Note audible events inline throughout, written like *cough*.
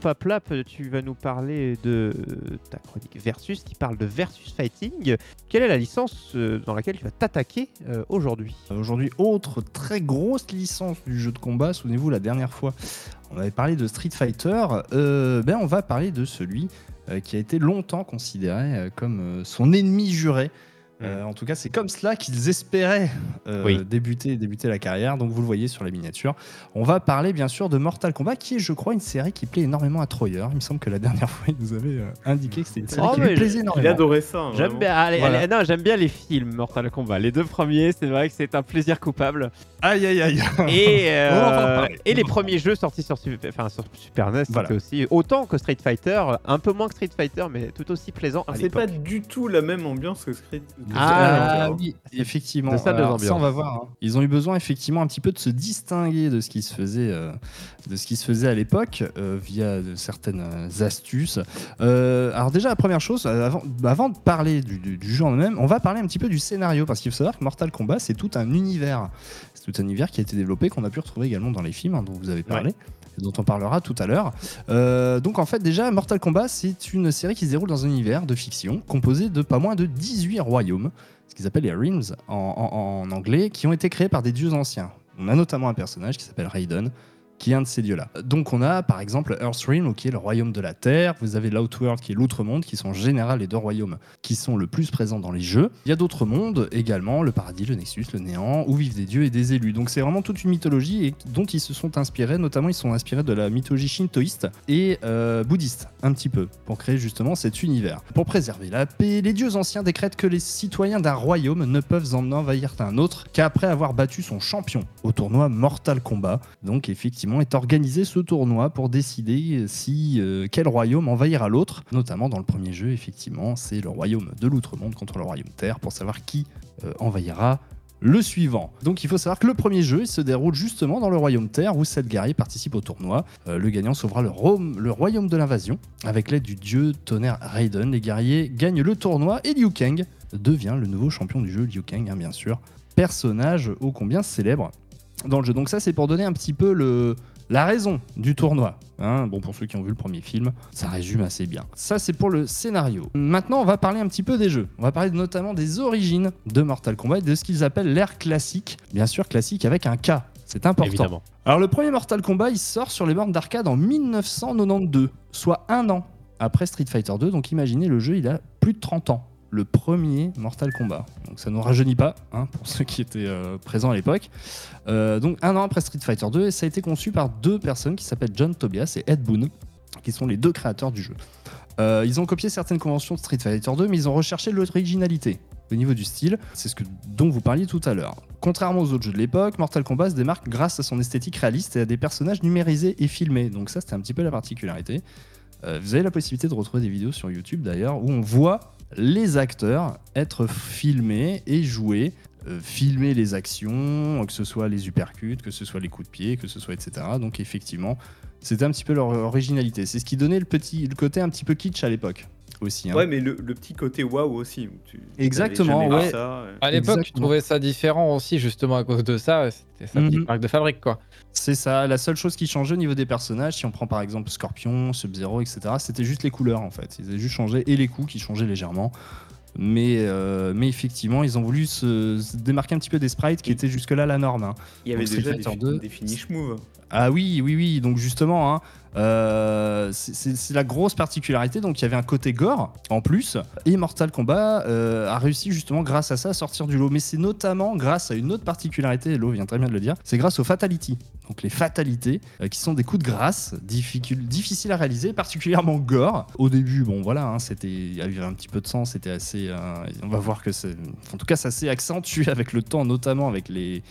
Paplap, tu vas nous parler de ta chronique Versus qui parle de Versus Fighting. Quelle est la licence euh, dans laquelle tu vas t'attaquer euh, aujourd'hui? Aujourd'hui, autre très grosse licence du jeu de combat. Souvenez-vous, la dernière fois, on avait parlé de Street Fighter. Euh, ben, on va parler de celui qui a été longtemps considéré comme son ennemi juré. Euh, en tout cas, c'est comme cela qu'ils espéraient euh, Oui. débuter, débuter la carrière. Donc, vous le voyez sur la miniature. On va parler bien sûr de Mortal Kombat, qui est, je crois, une série qui plaît énormément à Troyer. Il me semble que la *laughs* dernière fois, il nous avait euh, indiqué que c'était une série Oh, qui mais lui plaisait Il énormément. adorait ça. hein, J'aime bien, allez, Voilà. allez, non, j'aime bien les films Mortal Kombat. Les deux premiers, c'est vrai que c'est un plaisir coupable. Aïe, aïe, aïe. Et, *laughs* euh, les premiers jeux sortis sur, Su- enfin, sur Super NES, Voilà. c'était aussi autant que Street Fighter, un peu moins que Street Fighter, mais tout aussi plaisant. C'est pas du tout la même ambiance que Street. Ah, Ah oui, effectivement. Ça, Alors, ambiances. on va voir. hein. Ils ont eu besoin effectivement un petit peu de se distinguer de ce qui se faisait, euh, de ce qui se faisait à l'époque euh, via de certaines euh, astuces. Euh, alors déjà, la première chose, avant, avant de parler du, du- du jeu en lui-même, on va parler un petit peu du scénario parce qu'il faut savoir que Mortal Kombat, c'est tout un univers. C'est tout un univers qui a été développé, qu'on a pu retrouver également dans les films hein, dont vous avez parlé. Dont on parlera tout à l'heure. Euh, donc en fait déjà Mortal Kombat c'est une série qui se déroule dans un univers de fiction composé de pas moins de 18 royaumes ce qu'ils appellent les Realms en, en- en anglais, qui ont été créés par des dieux anciens. On a notamment un personnage qui s'appelle Raiden, qui est un de ces dieux-là. Donc on a par exemple Earthrealm, qui est le royaume de la Terre, vous avez l'Outworld, qui est l'outre-monde, qui sont en général les deux royaumes qui sont le plus présents dans les jeux. Il y a d'autres mondes également, le paradis, le Nexus, le néant, où vivent des dieux et des élus. Donc c'est vraiment toute une mythologie et dont ils se sont inspirés, notamment ils sont inspirés de la mythologie shintoïste et euh, bouddhiste, un petit peu, pour créer justement cet univers. Pour préserver la paix, les dieux anciens décrètent que les citoyens d'un royaume ne peuvent en envahir un autre qu'après avoir battu son champion au tournoi Mortal Kombat. Donc effectivement est organisé ce tournoi pour décider si euh, quel royaume envahira l'autre. Notamment dans le premier jeu, effectivement, c'est le royaume de l'outre-monde contre le royaume Terre pour savoir qui euh, envahira le suivant. Donc il faut savoir que le premier jeu il se déroule justement dans le royaume Terre où sept guerriers participent au tournoi. Euh, le gagnant sauvera le, royaume de l'invasion. Avec l'aide du dieu tonnerre Raiden, les guerriers gagnent le tournoi et Liu Kang devient le nouveau champion du jeu. Liu Kang, hein, bien sûr, personnage ô combien célèbre dans le jeu. Donc ça c'est pour donner un petit peu le, la raison du tournoi. hein. bon, pour ceux qui ont vu le premier film, ça résume assez bien. Ça, c'est pour le scénario. Maintenant, on va parler un petit peu des jeux. On va parler notamment des origines de Mortal Kombat et de ce qu'ils appellent l'ère classique. Bien sûr, classique avec un K. C'est important. Évidemment. Alors, le premier Mortal Kombat, il sort sur les bornes d'arcade en 1992, soit un an après Street Fighter 2. Donc, imaginez, le jeu, il a plus de 30 ans. Le premier Mortal Kombat. Donc, ça ne rajeunit pas, hein, pour ceux qui étaient euh, présents à l'époque. Euh, donc un an après Street Fighter 2, et ça a été conçu par deux personnes qui s'appellent John Tobias et Ed Boon, qui sont les deux créateurs du jeu. Euh, ils ont copié certaines conventions de Street Fighter 2, mais ils ont recherché l'originalité au niveau du style. C'est ce que, dont vous parliez tout à l'heure. Contrairement aux autres jeux de l'époque, Mortal Kombat se démarque grâce à son esthétique réaliste et à des personnages numérisés et filmés. Donc ça, c'était un petit peu la particularité. Vous avez la possibilité de retrouver des vidéos sur YouTube d'ailleurs où on voit les acteurs être filmés et jouer euh, filmer les actions, que ce soit les uppercuts, que ce soit les coups de pied, que ce soit etc. Donc effectivement, c'était un petit peu leur originalité. C'est ce qui donnait le petit, le côté un petit peu kitsch à l'époque aussi. hein. Ouais, mais le, le petit côté waouh aussi. tu- Exactement, ouais. ça, ouais. À l'époque, tu trouvais ça différent aussi, justement à cause de ça. C'était sa petite Mhm. marque de fabrique, quoi. C'est ça. La seule chose qui changeait au niveau des personnages, si on prend par exemple Scorpion, Sub-Zero, etc., c'était juste les couleurs en fait. Ils avaient juste changé et les coups qui changeaient légèrement. Mais, euh, mais effectivement, ils ont voulu se, se démarquer un petit peu des sprites qui étaient jusque-là la norme. hein. Il y avait Donc, déjà Street des, Fighter fi- 2. des finish moves. Ah oui, oui, oui. Donc justement, hein, euh, c'est- la grosse particularité. Donc il y avait un côté gore en plus. Et Mortal Kombat euh, a réussi justement grâce à ça à sortir du lot. Mais c'est notamment grâce à une autre particularité, et Lo vient très bien de le dire, c'est grâce aux fatalities. Donc les fatalités, euh, qui sont des coups de grâce difficile- difficiles à réaliser, particulièrement gore. Au début, bon voilà, hein, c'était il y avait un petit peu de sang, c'était assez... euh, on va voir que c'est... En tout cas, ça s'est accentué *laughs* avec le temps, notamment avec les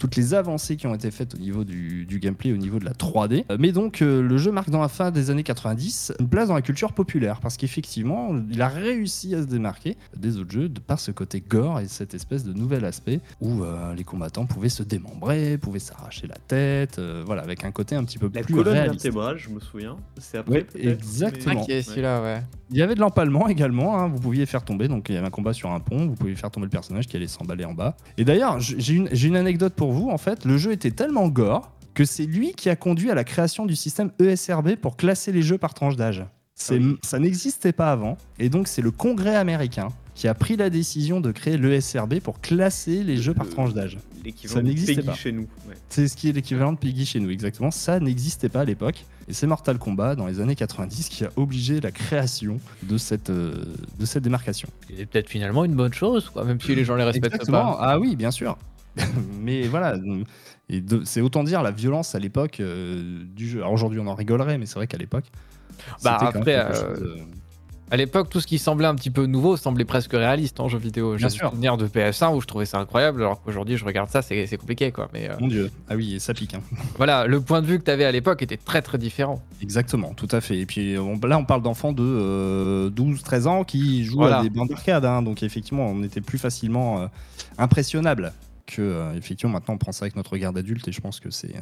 toutes les avancées qui ont été faites au niveau du, du gameplay, au niveau de la 3D. Euh, Mais donc, euh, le jeu marque dans la fin des années 90 une place dans la culture populaire parce qu'effectivement, il a réussi à se démarquer des autres jeux de par ce côté gore et cette espèce de nouvel aspect où euh, les combattants pouvaient se démembrer, pouvaient s'arracher la tête, euh, voilà, avec un côté un petit peu La plus colonne réaliste. vertébrale, je me souviens. C'est après. Ouais, exactement. Celui-là, ouais. Il y avait de l'empalement également, hein, vous pouviez faire tomber, donc il y avait un combat sur un pont, vous pouviez faire tomber le personnage qui allait s'emballer en bas. Et d'ailleurs, j'ai une, j'ai une anecdote pour vous, en fait, le jeu était tellement gore que c'est lui qui a conduit à la création du système ESRB pour classer les jeux par tranche d'âge. C'est- Ah oui. Ça n'existait pas avant, et donc c'est le Congrès américain qui a pris la décision de créer l'ESRB pour classer les jeux par tranche d'âge. L'équivalent Ça de n'existait Peggy pas. chez nous. ouais. C'est ce qui est l'équivalent de Piggy chez nous, exactement. Ça n'existait pas à l'époque. Et c'est Mortal Kombat, dans les années 90, qui a obligé la création de cette, euh, de cette démarcation. C'est peut-être finalement une bonne chose, quoi, même si les gens les respectent Exactement. pas. Ah oui, bien sûr. *laughs* Mais voilà, et c'est autant dire la violence à l'époque euh, du jeu. Alors aujourd'hui, on en rigolerait, mais c'est vrai qu'à l'époque. Bah, après, euh, de- À l'époque, tout ce qui semblait un petit peu nouveau semblait presque réaliste en jeu vidéo. J'ai souvenirs de PS1 où je trouvais ça incroyable, alors qu'aujourd'hui, je regarde ça, c'est compliqué, quoi. Mais euh, Mon Dieu. Ah oui, ça pique. hein. *laughs* voilà, le point de vue que tu avais à l'époque était très très différent. Exactement, tout à fait. Et puis on- là, on parle d'enfants de euh, 12-13 ans qui jouent Voilà. à des bandes d'arcade. hein. donc effectivement, on était plus facilement euh, impressionnable que euh, effectivement maintenant on prend ça avec notre regard d'adulte et je pense que c'est euh,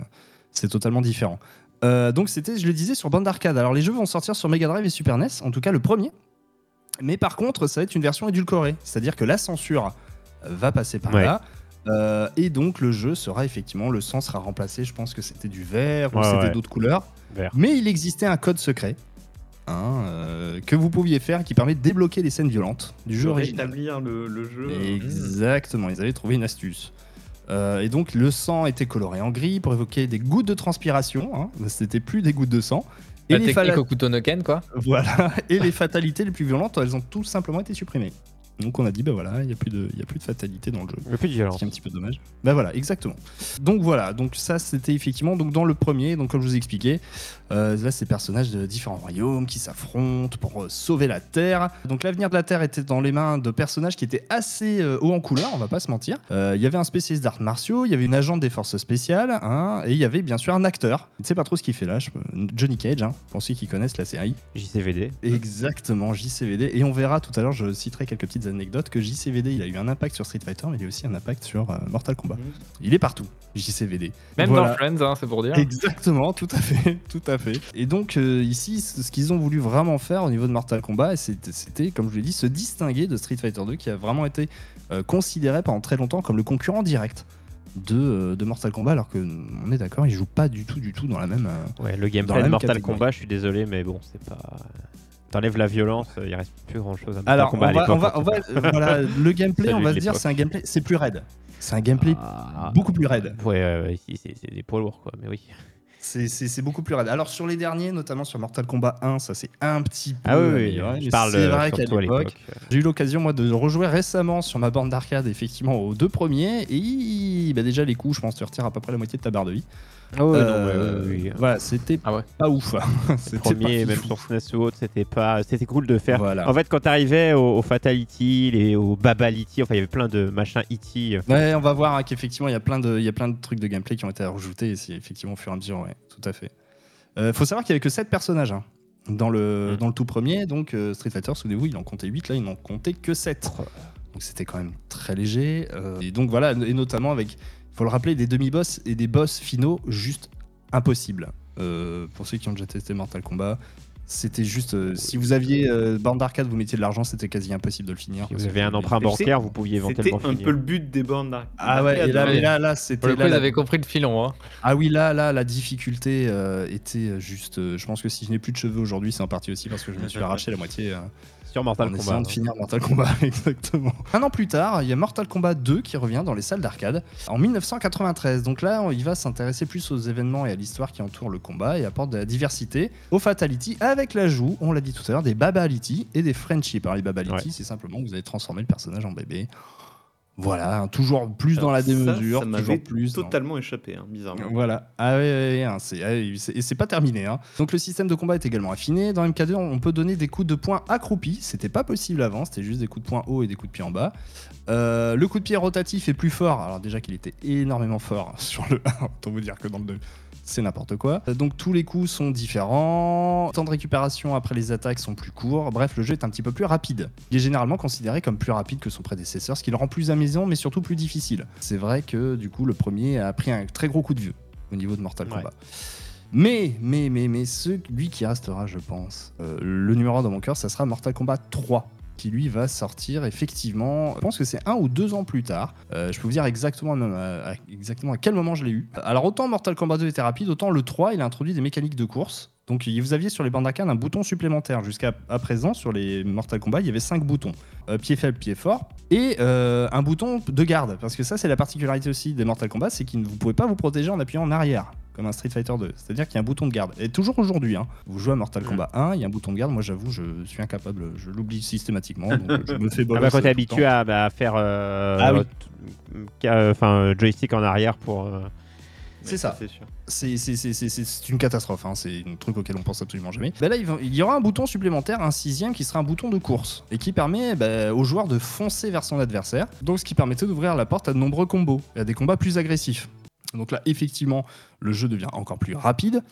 c'est totalement différent. Euh, donc c'était, je le disais, sur bande d'arcade. Alors les jeux vont sortir sur Mega Drive et Super NES, en tout cas le premier. Mais par contre, ça va être une version édulcorée, c'est-à-dire que la censure va passer par Ouais. là. Euh, et donc le jeu sera effectivement, le sang sera remplacé, je pense que c'était du vert ou c'était ouais. d'autres couleurs. Vert. Mais il existait un code secret hein, euh, que vous pouviez faire qui permet de débloquer les scènes violentes du jeu original. rétablir le, le jeu. Exactement, ils avaient trouvé une astuce. Euh, et donc le sang était coloré en gris pour évoquer des gouttes de transpiration. Hein. C'était plus des gouttes de sang. Et La les, technique fala- au couteau Noken, quoi. voilà. et les fatalités les plus violentes, elles ont tout simplement été supprimées. Donc on a dit, bah voilà, il n'y a, plus de- il y a plus de fatalité dans le jeu. Le plus de Ce violence. qui est un petit peu dommage. Bah voilà, exactement. Donc voilà, donc ça c'était effectivement donc dans le premier, donc comme je vous ai expliqué, euh, là c'est personnages de différents royaumes qui s'affrontent pour euh, sauver la Terre. Donc l'avenir de la Terre était dans les mains de personnages qui étaient assez euh, hauts en couleur, on va pas se mentir. Euh, Il y avait un spécialiste d'arts martiaux, il y avait une agente des forces spéciales, hein, et il y avait bien sûr un acteur. Je ne sais pas trop ce qu'il fait là, je- Johnny Cage, hein, pour ceux qui connaissent la série. JCVD. Exactement, JCVD. Et on verra tout à l'heure, je citerai quelques petites anecdotes, que JCVD, il a eu un impact sur Street Fighter, mais il a aussi un impact sur euh, Mortal Kombat. Mhm. Il est partout, JCVD. Même Voilà. dans Friends, hein, c'est pour dire. Exactement, tout à fait, *laughs* tout à fait. Et donc euh, ici, ce qu'ils ont voulu vraiment faire au niveau de Mortal Kombat, c'était, comme je l'ai dit, se distinguer de Street Fighter 2, qui a vraiment été euh, considéré pendant très longtemps comme le concurrent direct de, de Mortal Kombat, alors que on est d'accord, ils jouent pas du tout, du tout dans la même. Ouais, le gameplay la de Mortal catégorie. Kombat, je suis désolé, mais bon, c'est pas. T'enlèves la violence, euh, il reste plus grand chose à Alors, on à l'époque. on va, on euh, voilà, *laughs* le gameplay, Celui on va se dire, c'est un gameplay, c'est plus raide. C'est un gameplay Ah, beaucoup plus raide. Ouais, c'est des poids lourds, quoi, mais oui. C'est- beaucoup plus raide. Alors sur les derniers, notamment sur Mortal Kombat 1, ça c'est un petit peu. Ah oui, oui, amélioré, je parle c'est euh, vrai qu'à l'époque. j'ai eu l'occasion moi de rejouer récemment sur ma borne d'arcade, effectivement aux deux premiers, et bah, déjà les coups, je pense, tu retires à peu près la moitié de ta barre de vie. Ah ouais, Euh, ouais, ouais, oui. Voilà, c'était Ah ouais. pas ouf. *laughs* C'était pas Premier, même sur SNES ou autre, c'était pas, c'était cool de faire. Voilà. En fait, quand t'arrivais au, au Fatality, les, au Babality, enfin, il y avait plein de machins E.T. euh, Ouais, on va voir hein, qu'effectivement il y a plein de, il y a plein de trucs de gameplay qui ont été rajoutés, et c'est effectivement au fur et à mesure, ouais, tout à fait. Euh, faut savoir qu'il y avait que 7 personnages hein, dans le, Mm. dans le tout premier, donc euh, Street Fighter, souvenez-vous, il en comptait 8, là il n'en comptait que 7. Donc c'était quand même très léger. euh, et donc voilà, et notamment avec, faut le rappeler, des demi-boss et des boss finaux juste impossibles. Euh, pour ceux qui ont déjà testé Mortal Kombat, c'était juste, euh, si vous aviez euh, bande d'arcade, vous mettiez de l'argent, c'était quasi impossible de le finir. Si vous avez un emprunt bancaire, vous pouviez C'était éventuellement un finir. peu le but des bornes d'arcade. Ah ouais, et là, mais là, là, c'était la- avaient compris le filon. Hein. Ah oui, là, là, la difficulté euh, était juste. euh, je pense que si je n'ai plus de cheveux aujourd'hui, c'est en partie aussi parce que je me suis *laughs* arraché la moitié Sur Mortal en Kombat. essayant de hein. finir Mortal Kombat. *laughs* Exactement. Un an plus tard, il y a Mortal Kombat 2 qui revient dans les salles d'arcade en 1993. Donc là, on- il va s'intéresser plus aux événements et à l'histoire qui entoure le combat et apporte de la diversité au Fatality avec l'ajout, on l'a dit tout à l'heure, des Babality et des Friendship. Alors les Babality, Ouais. c'est simplement que vous allez transformer le personnage en bébé. Voilà, hein, toujours plus dans la ça, démesure, Ça toujours plus. dans- totalement échappé, hein, bizarrement. voilà. Ah ouais, hein, ah c'est- et c'est pas terminé. hein. Donc le système de combat est également affiné. Dans MK2, on peut donner des coups de poing accroupis. C'était pas possible avant. C'était juste des coups de poing haut et des coups de pied en bas. Euh, le coup de pied rotatif est plus fort. Alors déjà qu'il était énormément fort *laughs* sur le 1. Autant vous dire que dans le 2, c'est n'importe quoi. Donc tous les coups sont différents. Les temps de récupération après les attaques sont plus courts. Bref, le jeu est un petit peu plus rapide. Il est généralement considéré comme plus rapide que son prédécesseur, ce qui le rend plus amusant, mais surtout plus difficile. C'est vrai que du coup, le premier a pris un très gros coup de vieux au niveau de Mortal Ouais. Kombat. Mais, mais, mais, mais, celui qui restera, je pense, euh, le numéro un dans mon cœur, ça sera Mortal Kombat 3. Qui lui va sortir effectivement, je pense que c'est un ou deux ans plus tard. Euh, je peux vous dire exactement, à, quel moment je l'ai eu. Alors autant Mortal Kombat 2 était rapide, autant le 3 il a introduit des mécaniques de course. Donc vous aviez sur les d'arcade un bouton supplémentaire. Jusqu'à présent, sur les Mortal Kombat, il y avait 5 boutons. Euh, pied faible, pied fort. Et euh, un bouton de garde. Parce que ça, c'est la particularité aussi des Mortal Kombat, c'est que vous ne pouvez pas vous protéger en appuyant en arrière. Comme un Street Fighter 2. C'est-à-dire qu'il y a un bouton de garde. Et toujours aujourd'hui, hein, vous jouez à Mortal Kombat 1, il y a un bouton de garde. Moi, j'avoue, je suis incapable. Je l'oublie systématiquement. Donc je me fais Ah bah, quand t'es habitué à, bah, à faire euh, Ah oui. euh, enfin, joystick en arrière pour. euh, C'est ça. C'est une catastrophe, hein. c'est un truc auquel on pense absolument jamais. Bah là, il y aura un bouton supplémentaire, un sixième, qui sera un bouton de course, et qui permet bah, au joueur de foncer vers son adversaire, donc ce qui permettait d'ouvrir la porte à de nombreux combos, et à des combats plus agressifs. Donc là, effectivement, le jeu devient encore plus rapide.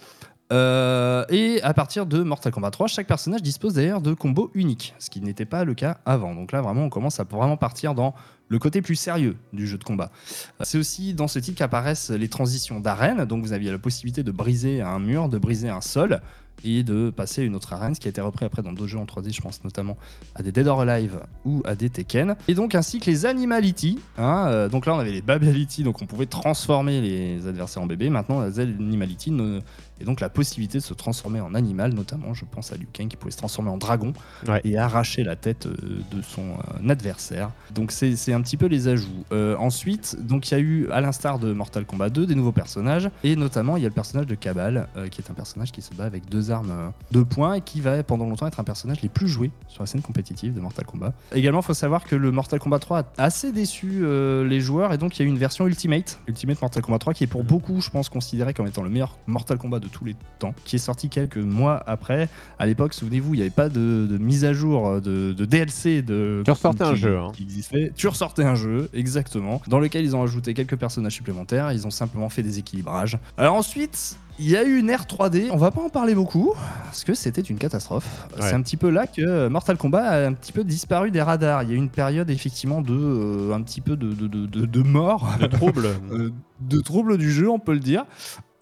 Euh, et à partir de Mortal Kombat 3, chaque personnage dispose d'ailleurs de combos uniques, ce qui n'était pas le cas avant. Donc là, vraiment, on commence à vraiment partir dans le côté plus sérieux du jeu de combat. C'est aussi dans ce titre qu'apparaissent les transitions d'arène. Donc vous aviez la possibilité de briser un mur, de briser un sol et de passer une autre arène, ce qui a été repris après dans d'autres jeux en 3D, je pense notamment à des Dead or Alive ou à des Tekken. Et donc ainsi que les Animality. hein, euh, donc là on avait les Babality, donc on pouvait transformer les adversaires en bébés. Maintenant les Animality ne- et donc la possibilité de se transformer en animal, notamment je pense à Liu Kang qui pouvait se transformer en dragon Ouais. et arracher la tête euh, de son euh, adversaire. Donc c'est un petit peu les ajouts. Euh, ensuite, donc il y a eu, à l'instar de Mortal Kombat 2, des nouveaux personnages, et notamment il y a le personnage de Kabal, euh, qui est un personnage qui se bat avec deux armes de poing et qui va pendant longtemps être un personnage les plus joués sur la scène compétitive de Mortal Kombat. Également, il faut savoir que le Mortal Kombat 3 a assez déçu euh, les joueurs, et donc il y a eu une version Ultimate, Ultimate Mortal Kombat 3, qui est pour beaucoup, je pense, considéré comme étant le meilleur Mortal Kombat de tous les temps, qui est sorti quelques mois après. À l'époque, souvenez-vous, il n'y avait pas de, de mise à jour, euh, de, de DLC, de Tu ressortais un jeu, hein. qui existait. Tu ressortais un jeu, exactement, dans lequel ils ont ajouté quelques personnages supplémentaires. Ils ont simplement fait des équilibrages. Alors ensuite. Il y a eu une ère 3D, on va pas en parler beaucoup, parce que c'était une catastrophe. Ouais. C'est un petit peu là que Mortal Kombat a un petit peu disparu des radars. Il y a eu une période effectivement de euh, un petit peu de, de, de, de- de mort, de trouble. *laughs* euh, de trouble du jeu, on peut le dire.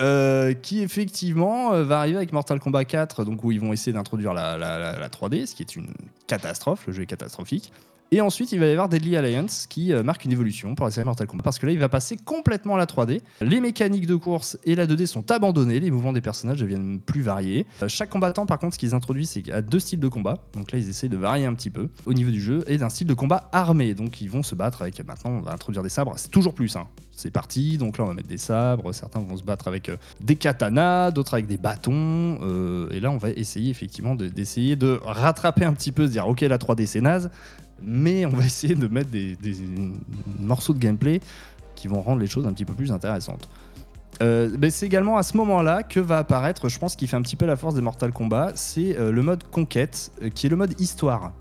Euh, qui effectivement euh, va arriver avec Mortal Kombat 4, donc où ils vont essayer d'introduire la, la- la- la 3D, ce qui est une catastrophe, le jeu est catastrophique. Et ensuite, il va y avoir Deadly Alliance qui euh, marque une évolution pour la série Mortal Kombat parce que là, il va passer complètement à la 3D. Les mécaniques de course et la 2D sont abandonnées, les mouvements des personnages deviennent plus variés. Euh, chaque combattant, par contre, ce qu'ils introduisent, c'est qu'il y a deux styles de combat. Donc là, ils essaient de varier un petit peu au niveau du jeu et d'un style de combat armé. Donc ils vont se battre avec. Maintenant, on va introduire des sabres. C'est toujours plus. C'est parti. Donc là, on va mettre des sabres. Certains vont se battre avec euh, des katanas, d'autres avec des bâtons. et là, on va essayer effectivement de- d'essayer de rattraper un petit peu, se dire ok, la 3D c'est naze, mais on va essayer de mettre des, morceaux de gameplay qui vont rendre les choses un petit peu plus intéressantes. Euh, c'est également à ce moment-là que va apparaître, je pense, qui fait un petit peu la force des Mortal Kombat, c'est euh, le mode conquête, euh, qui est le mode histoire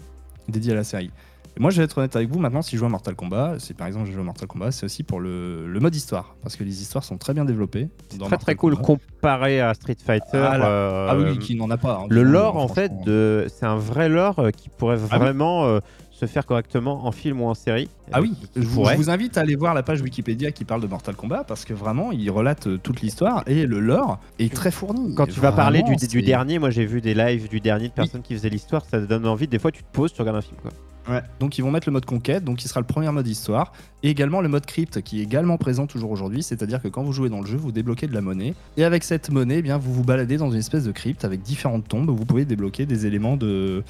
dédié à la série. Et moi, je vais être honnête avec vous, maintenant, si je joue à Mortal Kombat, si par exemple je joue à Mortal Kombat, c'est aussi pour le, le mode histoire, parce que les histoires sont très bien développées. dans Très Mortal très cool Kombat. comparé à Street Fighter. Voilà. euh, Ah oui, qui n'en a pas. hein, Le lore, en fait, de... c'est un vrai lore euh, qui pourrait Ah oui. vraiment euh, se faire correctement en film ou en série. Ah oui, je vous, pourrait. je vous invite à aller voir la page Wikipédia qui parle de Mortal Kombat parce que vraiment il relate toute l'histoire et le lore est très fourni. Quand tu vas parler du, c'est- dernier, moi j'ai vu des lives du dernier de personnes qui faisaient l'histoire, ça te donne envie. Des fois, tu te poses, tu regardes un film. Quoi. Ouais. Donc ils vont mettre le mode conquête, donc qui sera le premier mode histoire, et également le mode crypte qui est également présent toujours aujourd'hui, c'est-à-dire que quand vous jouez dans le jeu, vous débloquez de la monnaie, et avec cette monnaie, eh bien vous vous baladez dans une espèce de crypte avec différentes tombes, où vous pouvez débloquer des éléments de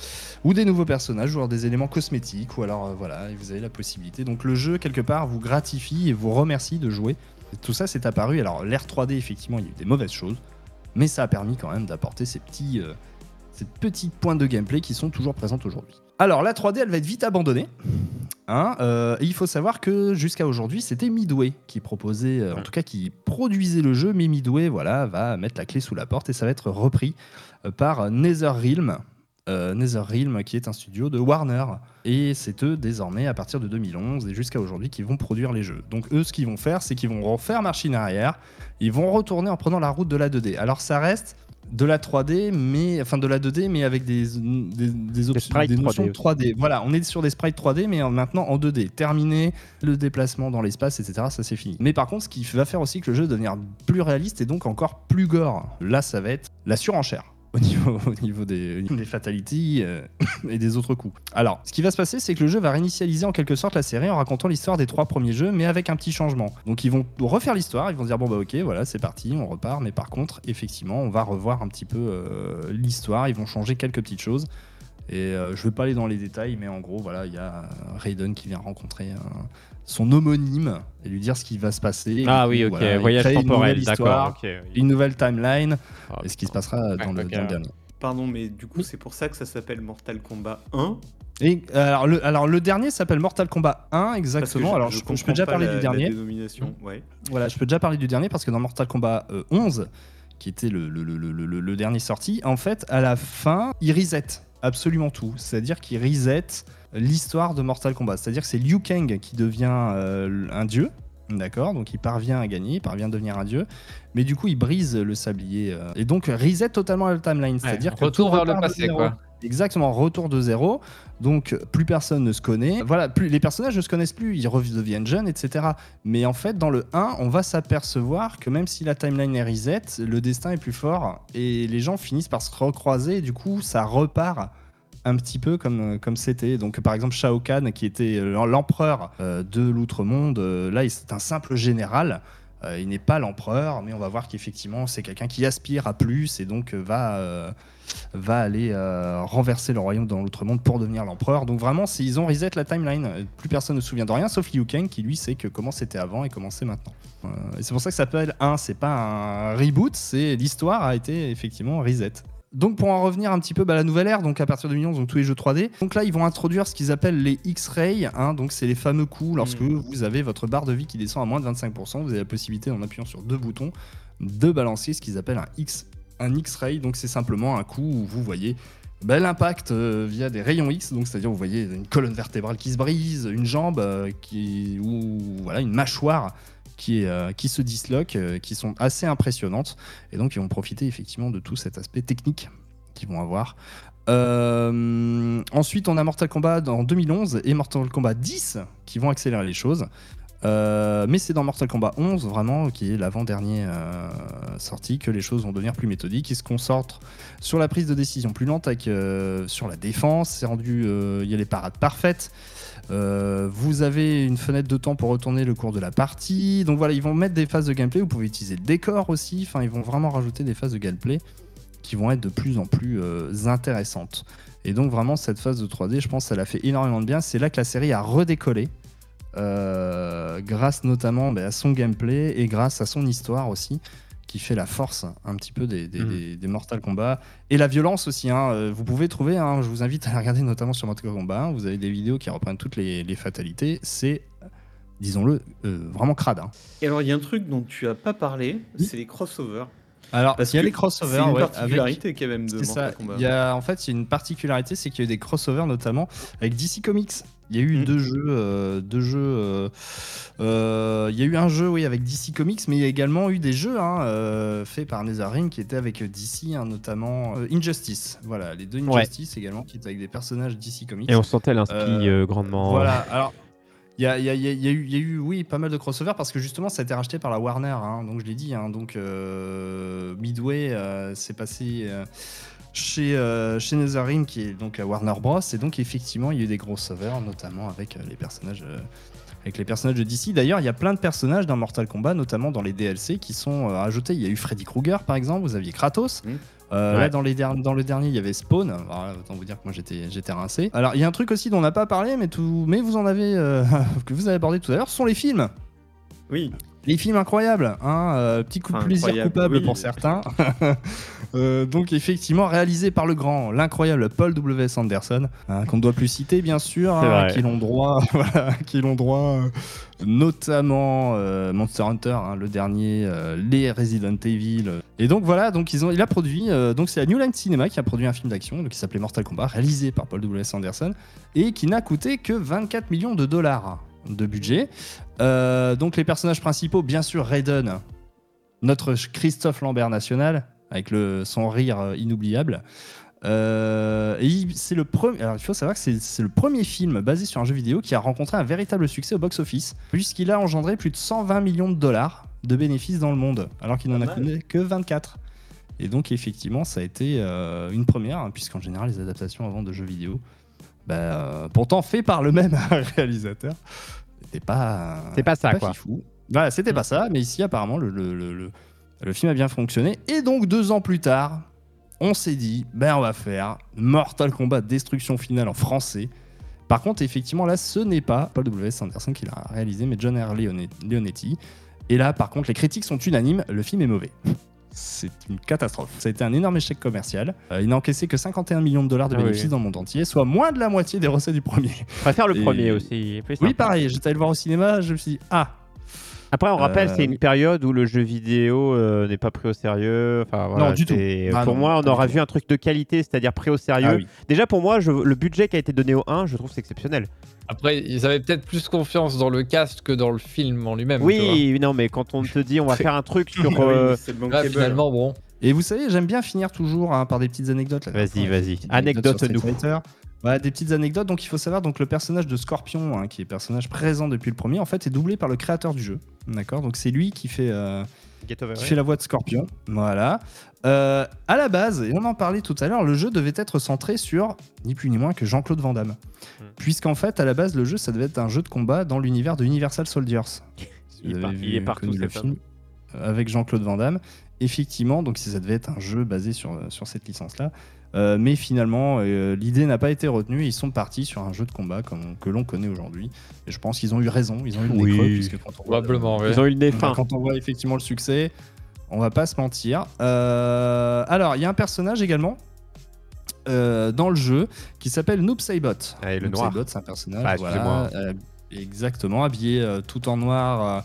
ou des nouveaux personnages, ou alors des éléments cosmétiques, ou alors euh, voilà, vous avez la possibilité. Donc le jeu quelque part vous gratifie et vous remercie de jouer. Et tout ça c'est apparu. Alors l'ère 3D effectivement, il y a eu des mauvaises choses, mais ça a permis quand même d'apporter ces petits euh, ces petites points de gameplay qui sont toujours présentes aujourd'hui. Alors la 3D, elle va être vite abandonnée. Hein, euh, et il faut savoir que jusqu'à aujourd'hui, c'était Midway qui proposait, euh, en tout cas qui produisait le jeu, mais Midway, voilà, va mettre la clé sous la porte et ça va être repris euh, par NetherRealm. NetherRealm, qui est un studio de Warner. Et c'est eux, désormais, à partir de 2011 et jusqu'à aujourd'hui, qui vont produire les jeux. Donc eux, ce qu'ils vont faire, c'est qu'ils vont refaire machine arrière. Ils vont retourner en prenant la route de la 2D. Alors ça reste de la 3D, mais enfin de la 2D, mais avec des, des, des, options- des notions 3D. de 3D. Voilà, on est sur des sprites 3D, mais en- maintenant en 2D. Terminé le déplacement dans l'espace, etc. Ça c'est fini. Mais par contre, ce qui va faire aussi que le jeu devenir plus réaliste et donc encore plus gore. Là, ça va être la surenchère. Au niveau, au niveau des, des fatalities euh, et des autres coups. Alors, ce qui va se passer, c'est que le jeu va réinitialiser en quelque sorte la série en racontant l'histoire des trois premiers jeux, mais avec un petit changement. Donc, ils vont refaire l'histoire, ils vont dire bon bah ok, voilà, c'est parti, on repart. Mais par contre, effectivement, on va revoir un petit peu euh, l'histoire. Ils vont changer quelques petites choses. Et euh, je vais pas aller dans les détails, mais en gros, voilà, il y a Raiden qui vient rencontrer euh, son homonyme et lui dire ce qui va se passer. Ah oui, ok, voilà, voyage temporel, nouvelle d'accord. histoire, ok, oui. Une nouvelle timeline Ah, et ce qui se passera dans, le, dans le dernier. Pardon, mais du coup, c'est pour ça que ça s'appelle Mortal Kombat 1. Et euh, alors le, alors le dernier s'appelle Mortal Kombat 1 parce que exactement. je- alors je je, je comprends peux déjà parler la- du la dernier. dénomination, ouais. Voilà, je peux déjà parler du dernier parce que dans Mortal Kombat euh, 11, qui était le, le- le- le- le- le dernier sorti, en fait, à la fin, il reset absolument tout. C'est-à-dire qu'il reset l'histoire de Mortal Kombat. C'est-à-dire que c'est Liu Kang qui devient euh, un dieu. D'accord, donc il parvient à gagner, il parvient à devenir un dieu, mais du coup il brise le sablier euh, et donc reset totalement la timeline. C'est-à-dire que retour vers le passé, quoi. Exactement, retour de zéro. Donc plus personne ne se connaît. Voilà, plus les personnages ne se connaissent plus, ils redeviennent jeunes, etc. Mais en fait, dans le 1, on va s'apercevoir que même si la timeline est reset, le destin est plus fort et les gens finissent par se recroiser. Et du coup, ça repart un petit peu comme comme c'était. Donc par exemple Shao Kahn qui était euh, l'empereur euh, de l'outre-monde, euh, là c'est un simple général. Euh, il n'est pas l'empereur, mais on va voir qu'effectivement c'est quelqu'un qui aspire à plus et donc euh, va euh, va aller renverser le royaume dans l'outre-monde pour devenir l'empereur. Donc vraiment, ils ont reset la timeline. Plus personne ne se souvient de rien, sauf Liu Kang qui lui sait que comment c'était avant et comment c'est maintenant. Et c'est pour ça que ça s'appelle 1. C'est pas un reboot, c'est l'histoire a été effectivement reset. Donc pour en revenir un petit peu bah, à la nouvelle ère, donc à partir de 2011, donc tous les jeux 3D. Donc là, ils vont introduire ce qu'ils appellent les X-Ray. hein, donc c'est les fameux coups lorsque Mhm. vous avez votre barre de vie qui descend à moins de 25%. Vous avez la possibilité, en appuyant sur deux boutons, de balancer ce qu'ils appellent un X un X-ray, donc c'est simplement un coup où vous voyez bah, l'impact euh, via des rayons X, donc c'est-à-dire vous voyez une colonne vertébrale qui se brise, une jambe euh, qui ou voilà une mâchoire euh, qui se disloque, euh, qui sont assez impressionnantes et donc ils vont profiter effectivement de tout cet aspect technique qu'ils vont avoir. Euh, ensuite, on a Mortal Kombat en 2011 et Mortal Kombat 10 qui vont accélérer les choses. Mais c'est dans Mortal Kombat 11 vraiment qui est l'avant-dernier euh, sorti que les choses vont devenir plus méthodiques. Ils se concentrent sur la prise de décision plus lente avec sur la défense. C'est rendu, il y a les parades parfaites. Euh, vous avez une fenêtre de temps pour retourner le cours de la partie. Donc voilà, ils vont mettre des phases de gameplay. Vous pouvez utiliser le décor aussi. Enfin, ils vont vraiment rajouter des phases de gameplay qui vont être de plus en plus euh, intéressantes. Et donc vraiment cette phase de 3D, je pense, elle a fait énormément de bien. C'est là que la série a redécollé. euh, grâce notamment bah, à son gameplay et grâce à son histoire aussi, qui fait la force un petit peu des, des, des- des Mortal Kombat. Et la violence aussi, hein, euh, vous pouvez trouver, hein, je vous invite à la regarder notamment sur Mortal Kombat 1, vous avez des vidéos qui reprennent toutes les, les fatalités, c'est, disons-le, euh, vraiment crade. hein. Et alors, il y a un truc dont tu as pas parlé, Oui. c'est les crossovers. Alors, Parce il y a les crossovers, C'est une ouais, avec- particularité quand même de ça. Mortal Kombat. Il y a, en fait, il y a une particularité, c'est qu'il y a eu des crossovers notamment avec DC Comics. Il y a eu Mm. deux jeux, euh, deux jeux. euh, euh, il y a eu un jeu, oui, avec DC Comics, mais il y a également eu des jeux hein, faits par NetherRealm qui étaient avec DC, hein, notamment Injustice. Voilà, les deux Ouais. Injustice également qui étaient avec des personnages DC Comics. Et on sentait l'inspi grandement. Voilà, alors. Il y a, y y y eu, oui, pas mal de crossovers parce que justement, ça a été racheté par la Warner, hein, donc je l'ai dit. donc Midway, c'est passé chez, euh, chez NetherRealm, qui est donc à Warner Bros. Et donc, effectivement, il y a eu des crossovers, notamment avec euh, les personnages. euh, avec les personnages de DC. D'ailleurs, il y a plein de personnages dans Mortal Kombat, notamment dans les DLC, qui sont euh, ajoutés. Il y a eu Freddy Krueger, par exemple, vous aviez Kratos. Euh, Ouais. Là, dans, les der- dans le dernier, il y avait Spawn. Alors, autant vous dire que moi, j'étais j'étais rincé. Alors, il y a un truc aussi dont on n'a pas parlé, mais, tout, mais vous en avez, euh, *laughs* que vous avez abordé tout à l'heure, ce sont les films. Oui, Les films incroyables, hein, euh, petit coup de plaisir incroyable, coupable oui. pour certains. *laughs* Euh, donc effectivement réalisé par le grand, l'incroyable Paul W. S. Anderson, hein, qu'on ne doit plus citer bien sûr, hein, qui l'ont droit, *laughs* voilà, qui l'ont droit, euh, notamment Monster Hunter, hein, le dernier, les Resident Evil. Et donc voilà, donc ils ont, il a produit, donc c'est la New Line Cinema qui a produit un film d'action qui s'appelait Mortal Kombat, réalisé par Paul W. S. Anderson et qui n'a coûté que 24 millions de dollars de budget. Euh, donc les personnages principaux, bien sûr Raiden, notre Christophe Lambert national, avec le, son rire euh, inoubliable. Euh, et il- c'est le premier. Alors il faut savoir que c'est le premier film basé sur un jeu vidéo qui a rencontré un véritable succès au box-office, puisqu'il a engendré plus de 120 millions de dollars de bénéfices dans le monde, alors qu'il n'en a connu que 24. Et donc, effectivement, ça a été euh, une première, hein, puisqu'en général, les adaptations avant de jeux vidéo, bah, euh, pourtant fait par le même *laughs* réalisateur, c'était pas. C'est pas ça, quoi. fifou. Voilà, c'était pas ça, mais ici, apparemment, le, le- le- le- film a bien fonctionné. Et donc, deux ans plus tard, on s'est dit, ben, on va faire Mortal Kombat Destruction Finale en français. Par contre, effectivement, là, ce n'est pas Paul W.S. Anderson qui l'a réalisé, mais John R. Leone- Leonetti. Et là, par contre, les critiques sont unanimes, le film est mauvais. C'est une catastrophe. Ça a été un énorme échec commercial. Euh, il n'a encaissé que 51 millions de dollars de Ah oui. bénéfices dans le monde entier, soit moins de la moitié des recettes du premier. Je préfère le Et- premier aussi. plus Oui, sympa. pareil, j'étais allé le voir au cinéma, je me suis dit, ah, Après, on rappelle, Euh, c'est une période où le jeu vidéo euh, n'est pas pris au sérieux. Enfin, voilà, Non, du tout. c'est- Ah pour non, moi, on aura vu un truc de qualité, c'est-à-dire pris au sérieux. ah oui. Déjà, pour moi, je- le budget qui a été donné au 1, je trouve c'est exceptionnel. Après, ils avaient peut-être plus confiance dans le cast que dans le film en lui-même. tu vois. Oui, non, mais quand on te dit on va *laughs* faire un truc sur. *laughs* Oui, euh, c'est Là, bankable. finalement, bon. Et vous savez, j'aime bien finir toujours hein, par des petites anecdotes. Vas-y, vas-y. Anecdote Street nous. Des petites anecdotes. Donc, il faut savoir donc le personnage de Scorpion, hein, qui est personnage présent depuis le premier, en fait, est doublé par le créateur du jeu. D'accord? Donc, c'est lui qui fait euh, Get over qui it. fait la voix de Scorpion. Voilà. Euh, à la base, et on en parlait tout à l'heure, le jeu devait être centré sur ni plus ni moins que Jean-Claude Van Damme. Hmm. Puisqu'en fait, à la base, le jeu, ça devait être un jeu de combat dans l'univers de Universal Soldiers. Il est par- il est partout, le film euh, avec Jean-Claude Van Damme. Effectivement, donc ça devait être un jeu basé sur, sur cette licence-là. Euh, mais finalement, euh, l'idée n'a pas été retenue. Ils sont partis sur un jeu de combat comme, que l'on connaît aujourd'hui. Et je pense qu'ils ont eu raison. Ils ont eu le Oui. creux, puisque quand on voit- Probablement, ouais. Ils ont eu le quand on voit effectivement le succès, on va pas se mentir. Euh, alors, il y a un personnage également euh, dans le jeu qui s'appelle Noob Saibot. Ah, et le Noob noir. Saibot, c'est un personnage. Ah, voilà, euh, exactement, habillé euh, tout en noir.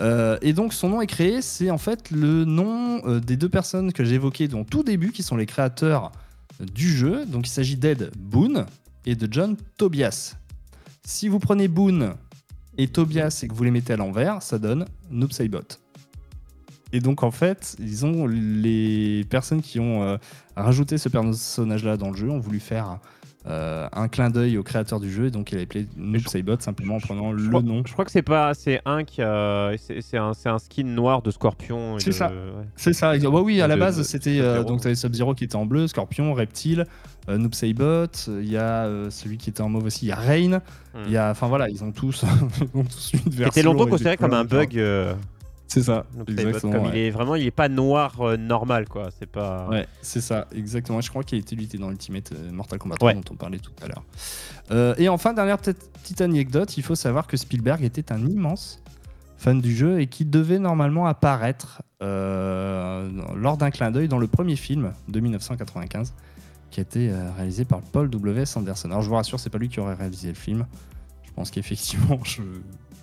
euh, et donc, son nom est créé, c'est en fait le nom euh, des deux personnes que j'ai évoquées dans tout début, qui sont les créateurs du jeu. Donc, il s'agit d'Ed Boone et de John Tobias. Si vous prenez Boone et Tobias et que vous les mettez à l'envers, ça donne Noob Saibot. Et donc en fait, ils ont les personnes qui ont euh, rajouté ce personnage-là dans le jeu ont voulu faire euh, un clin d'œil au créateur du jeu, et donc il a appelé Noob je- Saibot simplement en prenant Je le crois, nom. je crois que c'est pas. C'est un qui a. C'est un, skin noir de Scorpion. C'est ça. ouais. C'est ça. oui, à la De- base c'était euh, donc t'avais Sub-Zero qui était en bleu, Scorpion, Reptile, euh, Noob Saibot. Il y a euh, celui qui était en mauve aussi. Il y a Rain. Hmm. Il y a, enfin voilà, ils ont tous, *laughs* ils ont tous une version. C'était longtemps considéré comme un bug. C'est ça. Noob Saibot, Exactement. comme ouais. il est vraiment, il est pas noir euh, normal quoi. C'est pas. Ouais, c'est ça, exactement. Je crois qu'il a été lutté dans Ultimate euh, Mortal Kombat 3 Ouais. dont on parlait tout à l'heure. Euh, et enfin, dernière petite, anecdote, il faut savoir que Spielberg était un immense fan du jeu et qui devait normalement apparaître euh, lors d'un clin d'œil dans le premier film de 1995 qui a été réalisé par Paul W.S. Anderson. Alors je vous rassure, c'est pas lui qui aurait réalisé le film. Je pense qu'effectivement, *laughs* je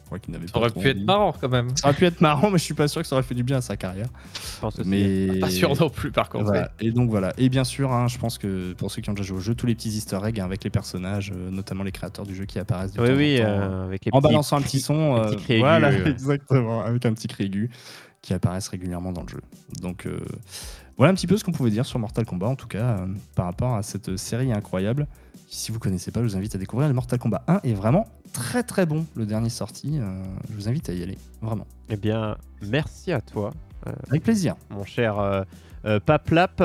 crois qu'il n'avait Ça pas aurait trop pu être envie. marrant quand même. Ça aurait pu être marrant, mais je suis pas sûr que ça aurait fait du bien à sa carrière. Je pense aussi. Mais Pas sûr non plus, par contre. voilà. Et donc voilà. Et bien sûr, hein, je pense que pour ceux qui ont déjà joué au jeu, tous les petits easter eggs hein, avec les personnages, euh, notamment les créateurs du jeu qui apparaissent de Oui, temps en oui, temps, euh, avec les en petits balançant un petit son. les euh, petits cris aigus, voilà, euh. *laughs* exactement, avec un petit cri aigu qui apparaissent régulièrement dans le jeu. Donc euh, voilà un petit peu ce qu'on pouvait dire sur Mortal Kombat, en tout cas, euh, par rapport à cette série incroyable. Si vous connaissez pas, je vous invite à découvrir. Le Mortal Kombat 1 est vraiment très très bon, le dernier sorti. euh, je vous invite à y aller, vraiment. Eh bien, merci à toi, Avec plaisir. mon cher euh, euh, Paplap.